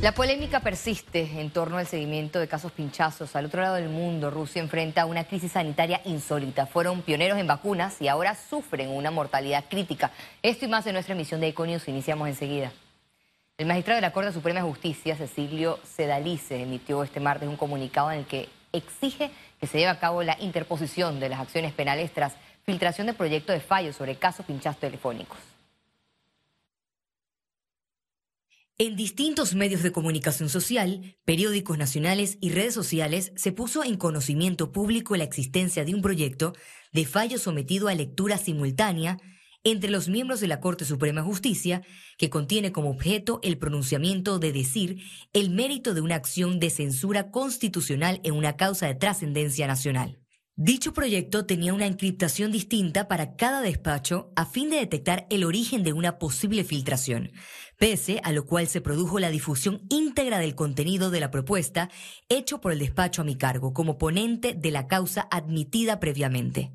La polémica persiste en torno al seguimiento de casos pinchazos. Al otro lado del mundo, Rusia enfrenta una crisis sanitaria insólita. Fueron pioneros en vacunas y ahora sufren una mortalidad crítica. Esto y más en nuestra emisión de Econius iniciamos enseguida. El magistrado de la Corte Suprema de Justicia, Cecilio Sedalice, emitió este martes un comunicado en el que exige que se lleve a cabo la interposición de las acciones penales tras filtración de proyecto de fallo sobre casos pinchazos telefónicos. En distintos medios de comunicación social, periódicos nacionales y redes sociales se puso en conocimiento público la existencia de un proyecto de fallo sometido a lectura simultánea entre los miembros de la Corte Suprema de Justicia que contiene como objeto el pronunciamiento de decir el mérito de una acción de censura constitucional en una causa de trascendencia nacional. Dicho proyecto tenía una encriptación distinta para cada despacho a fin de detectar el origen de una posible filtración, pese a lo cual se produjo la difusión íntegra del contenido de la propuesta hecho por el despacho a mi cargo como ponente de la causa admitida previamente.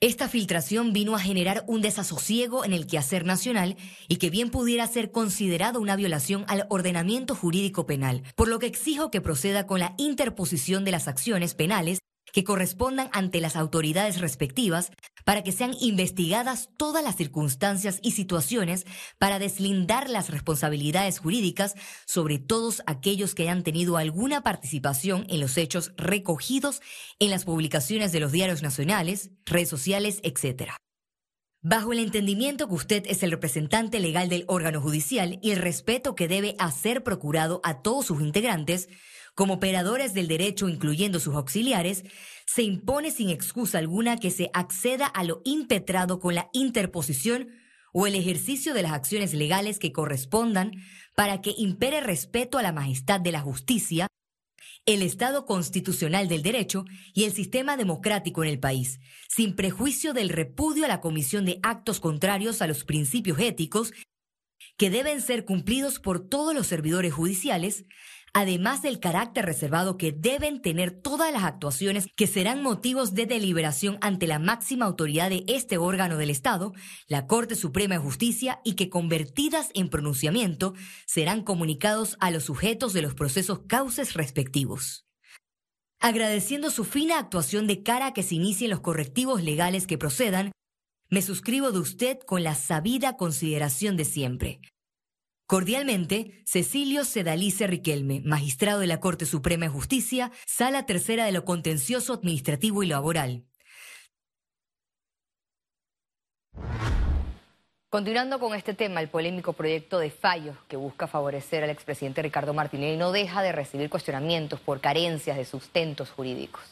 Esta filtración vino a generar un desasosiego en el quehacer nacional y que bien pudiera ser considerado una violación al ordenamiento jurídico penal, por lo que exijo que proceda con la interposición de las acciones penales que correspondan ante las autoridades respectivas para que sean investigadas todas las circunstancias y situaciones para deslindar las responsabilidades jurídicas sobre todos aquellos que hayan tenido alguna participación en los hechos recogidos en las publicaciones de los diarios nacionales, redes sociales, etc. Bajo el entendimiento que usted es el representante legal del órgano judicial y el respeto que debe hacer procurado a todos sus integrantes, como operadores del derecho, incluyendo sus auxiliares, se impone sin excusa alguna que se acceda a lo impetrado con la interposición o el ejercicio de las acciones legales que correspondan para que impere respeto a la majestad de la justicia, el Estado constitucional del derecho y el sistema democrático en el país, sin prejuicio del repudio a la comisión de actos contrarios a los principios éticos que deben ser cumplidos por todos los servidores judiciales, además del carácter reservado que deben tener todas las actuaciones que serán motivos de deliberación ante la máxima autoridad de este órgano del Estado, la Corte Suprema de Justicia, y que convertidas en pronunciamiento serán comunicados a los sujetos de los procesos cauces respectivos. Agradeciendo su fina actuación de cara a que se inicien los correctivos legales que procedan, me suscribo de usted con la sabida consideración de siempre. Cordialmente, Cecilio Sedalice Riquelme, magistrado de la Corte Suprema de Justicia, Sala Tercera de lo Contencioso Administrativo y Laboral. Continuando con este tema, el polémico proyecto de fallo que busca favorecer al expresidente Ricardo Martinelli no deja de recibir cuestionamientos por carencias de sustentos jurídicos.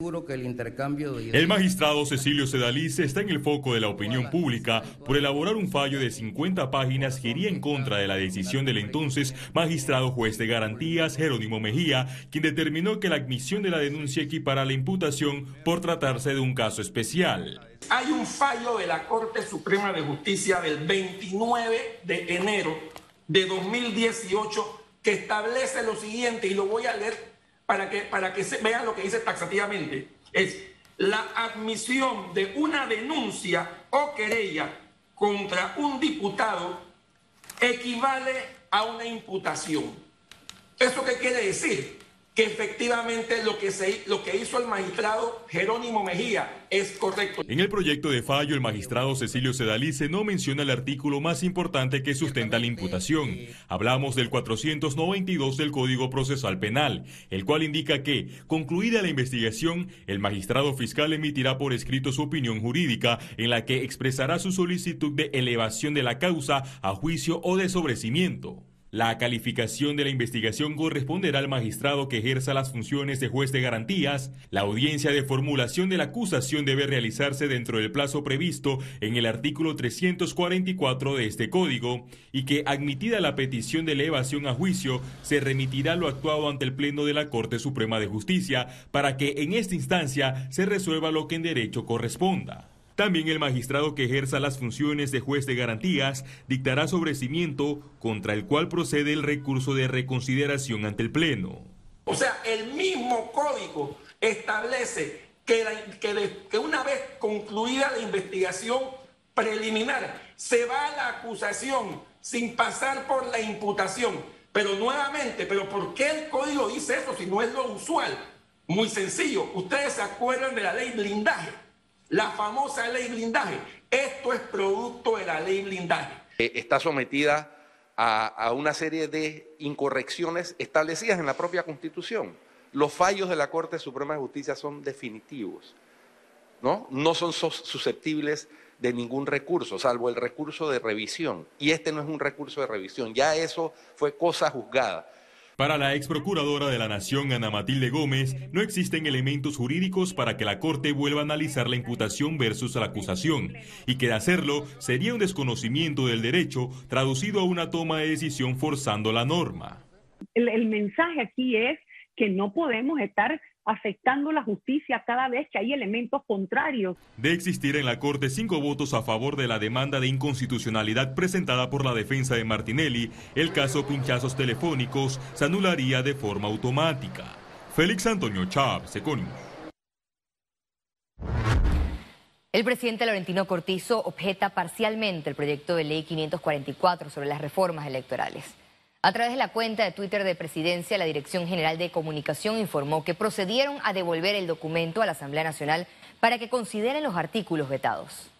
El magistrado Cecilio Sedalice está en el foco de la opinión pública por elaborar un fallo de 50 páginas que iría en contra de la decisión del entonces magistrado juez de garantías Jerónimo Mejía, quien determinó que la admisión de la denuncia equipara la imputación por tratarse de un caso especial. Hay un fallo de la Corte Suprema de Justicia del 29 de enero de 2018 que establece lo siguiente, y lo voy a leer para que, para que se, vean lo que dice taxativamente, es la admisión de una denuncia o querella contra un diputado equivale a una imputación. ¿Eso qué quiere decir? Que efectivamente lo que, se, lo que hizo el magistrado Jerónimo Mejía es correcto. En el proyecto de fallo, el magistrado Cecilio Sedalice no menciona el artículo más importante que sustenta la imputación. Hablamos del 492 del Código Procesal Penal, el cual indica que, concluida la investigación, el magistrado fiscal emitirá por escrito su opinión jurídica en la que expresará su solicitud de elevación de la causa a juicio o de sobrecimiento. La calificación de la investigación corresponderá al magistrado que ejerza las funciones de juez de garantías. La audiencia de formulación de la acusación debe realizarse dentro del plazo previsto en el artículo 344 de este código y que, admitida la petición de elevación a juicio, se remitirá lo actuado ante el Pleno de la Corte Suprema de Justicia para que en esta instancia se resuelva lo que en derecho corresponda. También el magistrado que ejerza las funciones de juez de garantías dictará sobrecimiento contra el cual procede el recurso de reconsideración ante el Pleno. O sea, el mismo código establece que, una vez concluida la investigación preliminar, se va a la acusación sin pasar por la imputación. Pero nuevamente, ¿pero por qué el código dice eso si no es lo usual? Muy sencillo. Ustedes se acuerdan de la ley blindaje, la famosa ley blindaje. Esto es producto de la ley blindaje. Eh, está sometida a, una serie de incorrecciones establecidas en la propia Constitución. Los fallos de la Corte Suprema de Justicia son definitivos, ¿no? No son susceptibles de ningún recurso, salvo el recurso de revisión. Y este no es un recurso de revisión, ya eso fue cosa juzgada. Para la ex procuradora de la Nación, Ana Matilde Gómez, no existen elementos jurídicos para que la Corte vuelva a analizar la imputación versus la acusación, y que hacerlo sería un desconocimiento del derecho traducido a una toma de decisión forzando la norma. el mensaje aquí es que no podemos estar afectando la justicia cada vez que hay elementos contrarios. De existir en la Corte cinco votos a favor de la demanda de inconstitucionalidad presentada por la defensa de Martinelli, el caso pinchazos telefónicos se anularía de forma automática. Félix Antonio Chávez, Econius. El presidente Laurentino Cortizo objeta parcialmente el proyecto de ley 544 sobre las reformas electorales. A través de la cuenta de Twitter de Presidencia, la Dirección General de Comunicación informó que procedieron a devolver el documento a la Asamblea Nacional para que consideren los artículos vetados.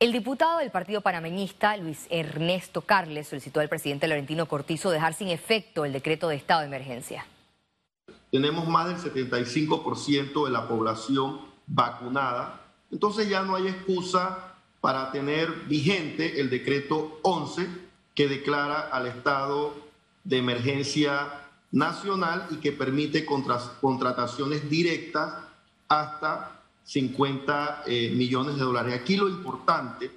El diputado del Partido Panameñista, Luis Ernesto Carles, solicitó al presidente Laurentino Cortizo dejar sin efecto el decreto de estado de emergencia. Tenemos más del 75% de la población vacunada, entonces ya no hay excusa para tener vigente el decreto 11 que declara al estado de emergencia nacional y que permite contrataciones directas hasta 50 eh, millones de dólares. Aquí lo importante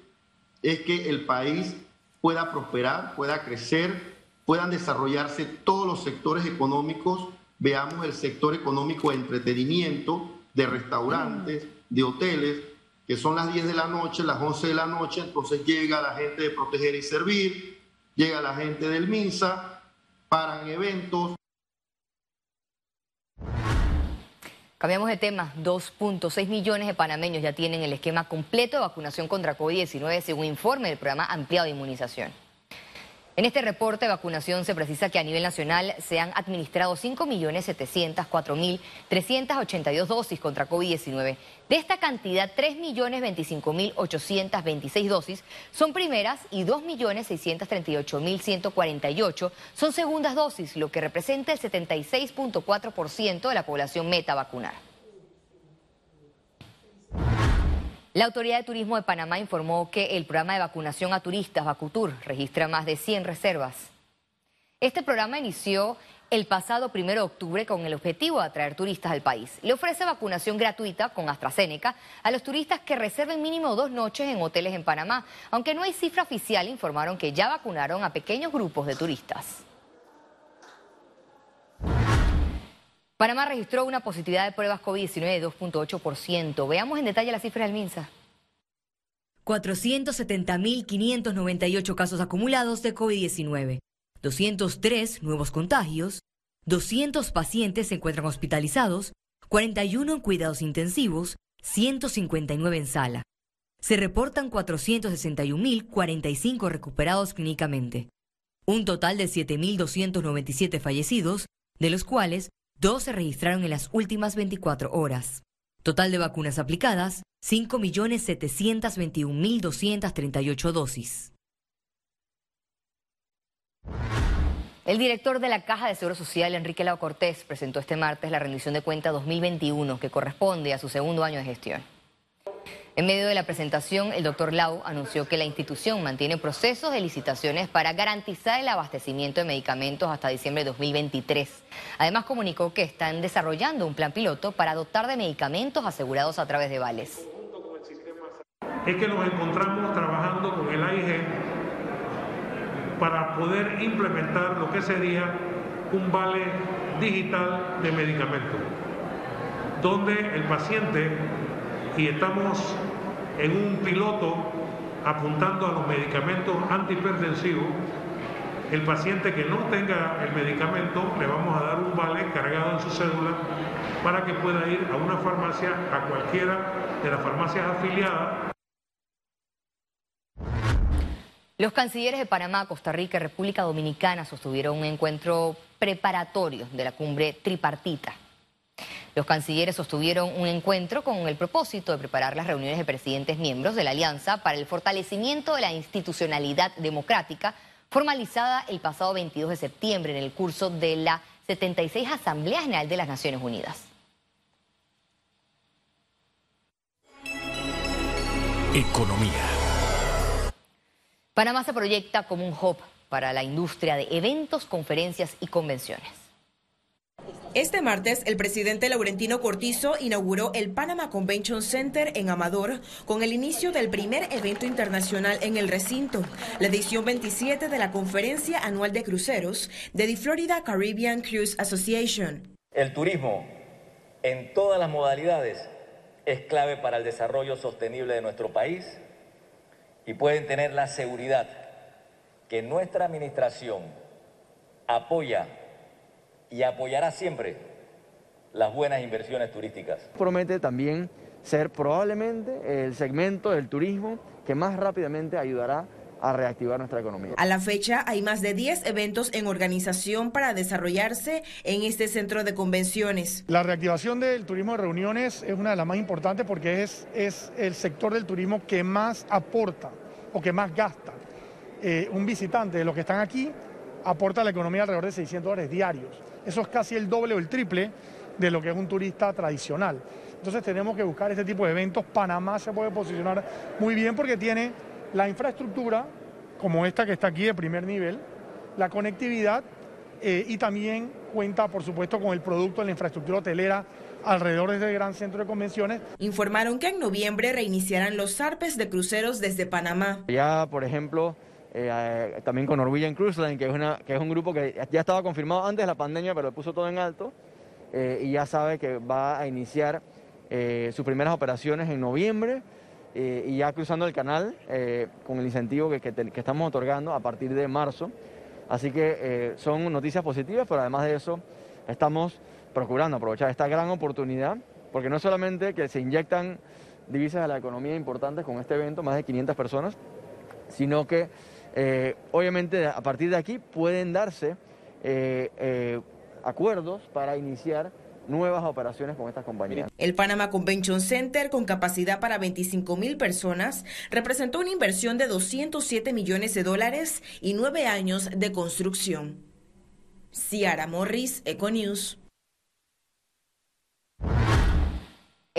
es que el país pueda prosperar, pueda crecer, puedan desarrollarse todos los sectores económicos. Veamos el sector económico de entretenimiento, de restaurantes, de hoteles, que son las 10 de la noche, las 11 de la noche, entonces llega la gente de Proteger y Servir, llega la gente del MINSA, paran eventos. Cambiamos de tema. 2.6 millones de panameños ya tienen el esquema completo de vacunación contra COVID-19 según informe del programa ampliado de inmunización. En este reporte de vacunación se precisa que a nivel nacional se han administrado 5.704.382 dosis contra COVID-19. De esta cantidad, 3.025.826 dosis son primeras y 2.638.148 son segundas dosis, lo que representa el 76.4% de la población meta vacunar. La Autoridad de Turismo de Panamá informó que el programa de vacunación a turistas, Vacutur, registra más de 100 reservas. Este programa inició el pasado 1 de octubre con el objetivo de atraer turistas al país. Le ofrece vacunación gratuita con AstraZeneca a los turistas que reserven mínimo dos noches en hoteles en Panamá. Aunque no hay cifra oficial, informaron que ya vacunaron a pequeños grupos de turistas. Panamá registró una positividad de pruebas COVID-19 de 2.8%. Veamos en detalle las cifras del MINSA. 470.598 casos acumulados de COVID-19, 203 nuevos contagios, 200 pacientes se encuentran hospitalizados, 41 en cuidados intensivos, 159 en sala. Se reportan 461.045 recuperados clínicamente. Un total de 7.297 fallecidos, de los cuales Dos se registraron en las últimas 24 horas. Total de vacunas aplicadas, 5.721.238 dosis. El director de la Caja de Seguro Social, Enrique Lau Cortés, presentó este martes la rendición de cuenta 2021, que corresponde a su segundo año de gestión. En medio de la presentación, el doctor Lau anunció que la institución mantiene procesos de licitaciones para garantizar el abastecimiento de medicamentos hasta diciembre de 2023. Además, comunicó que están desarrollando un plan piloto para dotar de medicamentos asegurados a través de vales. Es que nos encontramos trabajando con el AIG para poder implementar lo que sería un vale digital de medicamentos, donde el paciente y estamos en un piloto apuntando a los medicamentos antihipertensivos. El paciente que no tenga el medicamento le vamos a dar un vale cargado en su cédula para que pueda ir a una farmacia, a cualquiera de las farmacias afiliadas Los cancilleres de Panamá, Costa Rica y República Dominicana sostuvieron un encuentro preparatorio de la cumbre tripartita. Los cancilleres sostuvieron un encuentro con el propósito de preparar las reuniones de presidentes miembros de la Alianza para el fortalecimiento de la institucionalidad democrática formalizada el pasado 22 de septiembre en el curso de la 76 Asamblea General de las Naciones Unidas. Economía. Panamá se proyecta como un hub para la industria de eventos, conferencias y convenciones. Este martes, el presidente Laurentino Cortizo inauguró el Panama Convention Center en Amador con el inicio del primer evento internacional en el recinto, la edición 27 de la Conferencia Anual de Cruceros de The Florida Caribbean Cruise Association. El turismo, en todas las modalidades, es clave para el desarrollo sostenible de nuestro país y pueden tener la seguridad que nuestra administración apoya y apoyará siempre las buenas inversiones turísticas. Promete también ser probablemente el segmento del turismo que más rápidamente ayudará a reactivar nuestra economía. A la fecha hay más de 10 eventos en organización para desarrollarse en este centro de convenciones. La reactivación del turismo de reuniones es una de las más importantes porque es, es el sector del turismo que más aporta o que más gasta. Eh, un visitante de los que están aquí aporta a la economía alrededor de 600 dólares diarios. Eso es casi el doble o el triple de lo que es un turista tradicional. Entonces tenemos que buscar este tipo de eventos. Panamá se puede posicionar muy bien porque tiene la infraestructura, como esta que está aquí de primer nivel, la conectividad eh, y también cuenta, por supuesto, con el producto de la infraestructura hotelera alrededor de este gran centro de convenciones. Informaron que en noviembre reiniciarán los zarpes de cruceros desde Panamá. Ya, por ejemplo, eh, eh, también con Norwegian Cruise Line, que es, una, que es un grupo que ya estaba confirmado antes de la pandemia, pero puso todo en alto eh, y ya sabe que va a iniciar sus primeras operaciones en noviembre y ya cruzando el canal con el incentivo que, que, estamos otorgando a partir de marzo. Así que son noticias positivas, pero además de eso estamos procurando aprovechar esta gran oportunidad, porque no solamente que se inyectan divisas a la economía importantes con este evento, más de 500 personas, sino que eh, obviamente a partir de aquí pueden darse eh, eh, acuerdos para iniciar nuevas operaciones con estas compañías. El Panama Convention Center, con capacidad para 25 mil personas, representó una inversión de 207 millones de dólares y nueve años de construcción. Ciara Morris, Econews.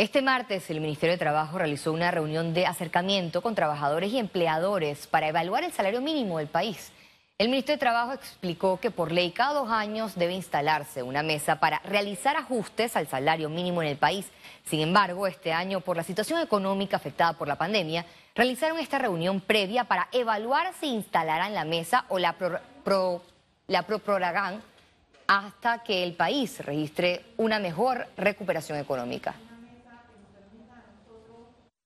Este martes el Ministerio de Trabajo realizó una reunión de acercamiento con trabajadores y empleadores para evaluar el salario mínimo del país. El Ministerio de Trabajo explicó que por ley cada dos años debe instalarse una mesa para realizar ajustes al salario mínimo en el país. Sin embargo, este año, por la situación económica afectada por la pandemia, realizaron esta reunión previa para evaluar si instalarán la mesa o la, pro, hasta que el país registre una mejor recuperación económica.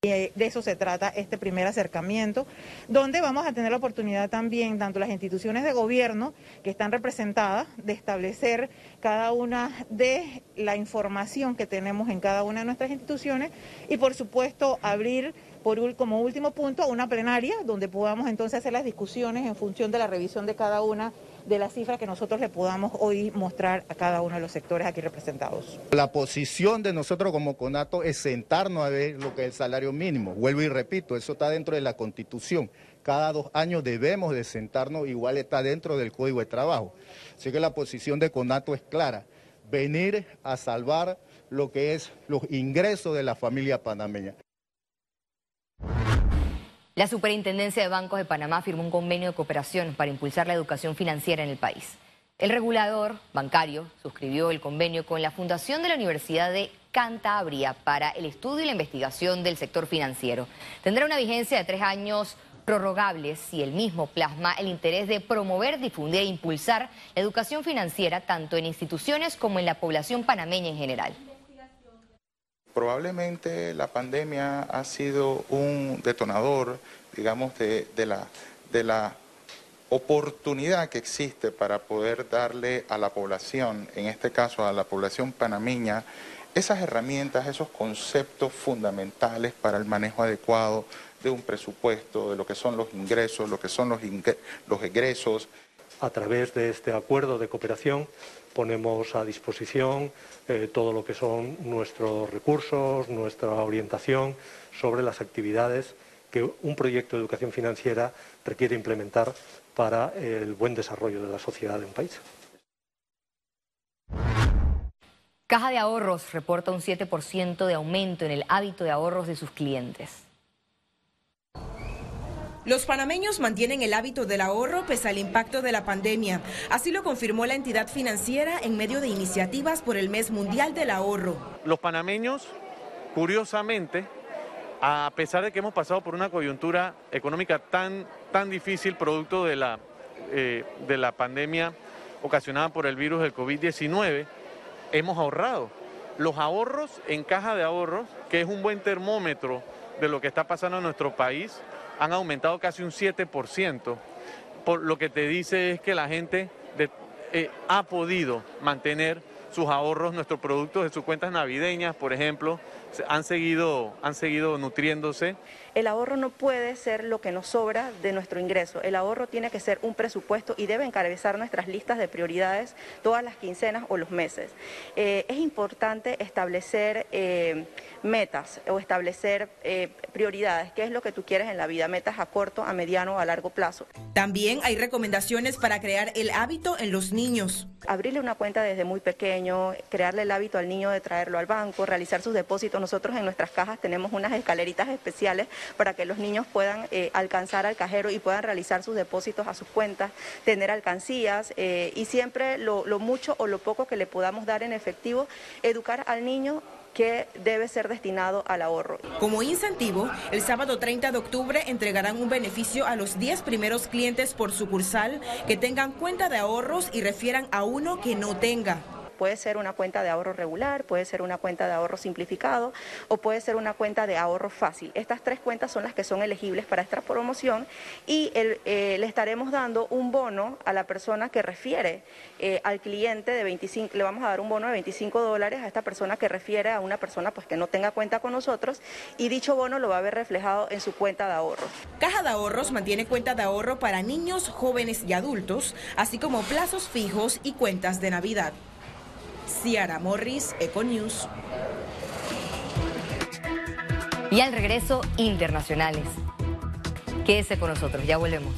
De eso se trata este primer acercamiento, donde vamos a tener la oportunidad también, tanto las instituciones de gobierno que están representadas, de establecer cada una de la información que tenemos en cada una de nuestras instituciones y, por supuesto, abrir por, como último punto una plenaria donde podamos entonces hacer las discusiones en función de la revisión de cada una de las cifras que nosotros le podamos hoy mostrar a cada uno de los sectores aquí representados. La posición de nosotros como CONATO es sentarnos a ver lo que es el salario mínimo. Vuelvo y repito, eso está dentro de la Constitución. Cada dos años debemos de sentarnos, igual está dentro del Código de Trabajo. Así que la posición de CONATO es clara, venir a salvar lo que es los ingresos de la familia panameña. La Superintendencia de Bancos de Panamá firmó un convenio de cooperación para impulsar la educación financiera en el país. El regulador bancario suscribió el convenio con la Fundación de la Universidad de Cantabria para el estudio y la investigación del sector financiero. Tendrá una vigencia de tres años prorrogables y el mismo plasma el interés de promover, difundir e impulsar la educación financiera tanto en instituciones como en la población panameña en general. Probablemente la pandemia ha sido un detonador, digamos, de, la, de la oportunidad que existe para poder darle a la población, en este caso a la población panameña, esas herramientas, esos conceptos fundamentales para el manejo adecuado de un presupuesto, de lo que son los ingresos, lo que son los, los egresos. A través de este acuerdo de cooperación ponemos a disposición eh, todo lo que son nuestros recursos, nuestra orientación sobre las actividades que un proyecto de educación financiera requiere implementar para el buen desarrollo de la sociedad de un país. Caja de Ahorros reporta un 7% de aumento en el hábito de ahorros de sus clientes. Los panameños mantienen el hábito del ahorro pese al impacto de la pandemia. Así lo confirmó la entidad financiera en medio de iniciativas por el Mes Mundial del Ahorro. Los panameños, curiosamente, a pesar de que hemos pasado por una coyuntura económica tan, tan difícil producto de la, eh, de la pandemia ocasionada por el virus del COVID-19, hemos ahorrado. Los ahorros en caja de ahorros, que es un buen termómetro de lo que está pasando en nuestro país, han aumentado casi un 7%. Por lo que te dice es que la gente eh, ha podido mantener sus ahorros, nuestros productos de sus cuentas navideñas, por ejemplo, han seguido, han seguido nutriéndose. El ahorro no puede ser lo que nos sobra de nuestro ingreso. El ahorro tiene que ser un presupuesto y debe encabezar nuestras listas de prioridades todas las quincenas o los meses. Eh, es importante establecer eh, metas o establecer eh, prioridades. ¿Qué es lo que tú quieres en la vida? Metas a corto, a mediano o a largo plazo. También hay recomendaciones para crear el hábito en los niños. Abrirle una cuenta desde muy pequeño, crearle el hábito al niño de traerlo al banco, realizar sus depósitos nosotros en nuestras cajas tenemos unas escaleritas especiales para que los niños puedan eh, alcanzar al cajero y puedan realizar sus depósitos a sus cuentas, tener alcancías eh, y siempre lo, lo mucho o lo poco que le podamos dar en efectivo, educar al niño que debe ser destinado al ahorro. Como incentivo, el sábado 30 de octubre entregarán un beneficio a los 10 primeros clientes por sucursal que tengan cuenta de ahorros y refieran a uno que no tenga. Puede ser una cuenta de ahorro regular, puede ser una cuenta de ahorro simplificado o puede ser una cuenta de ahorro fácil. Estas tres cuentas son las que son elegibles para esta promoción y eh, le estaremos dando un bono a la persona que refiere eh, al cliente de 25, le vamos a dar un bono de 25 dólares a esta persona que refiere a una persona pues que no tenga cuenta con nosotros y dicho bono lo va a ver reflejado en su cuenta de ahorros. Caja de Ahorros mantiene cuenta de ahorro para niños, jóvenes y adultos, así como plazos fijos y cuentas de Navidad. Ciara Morris, Econews. Y al regreso, internacionales. Quédese con nosotros, ya volvemos.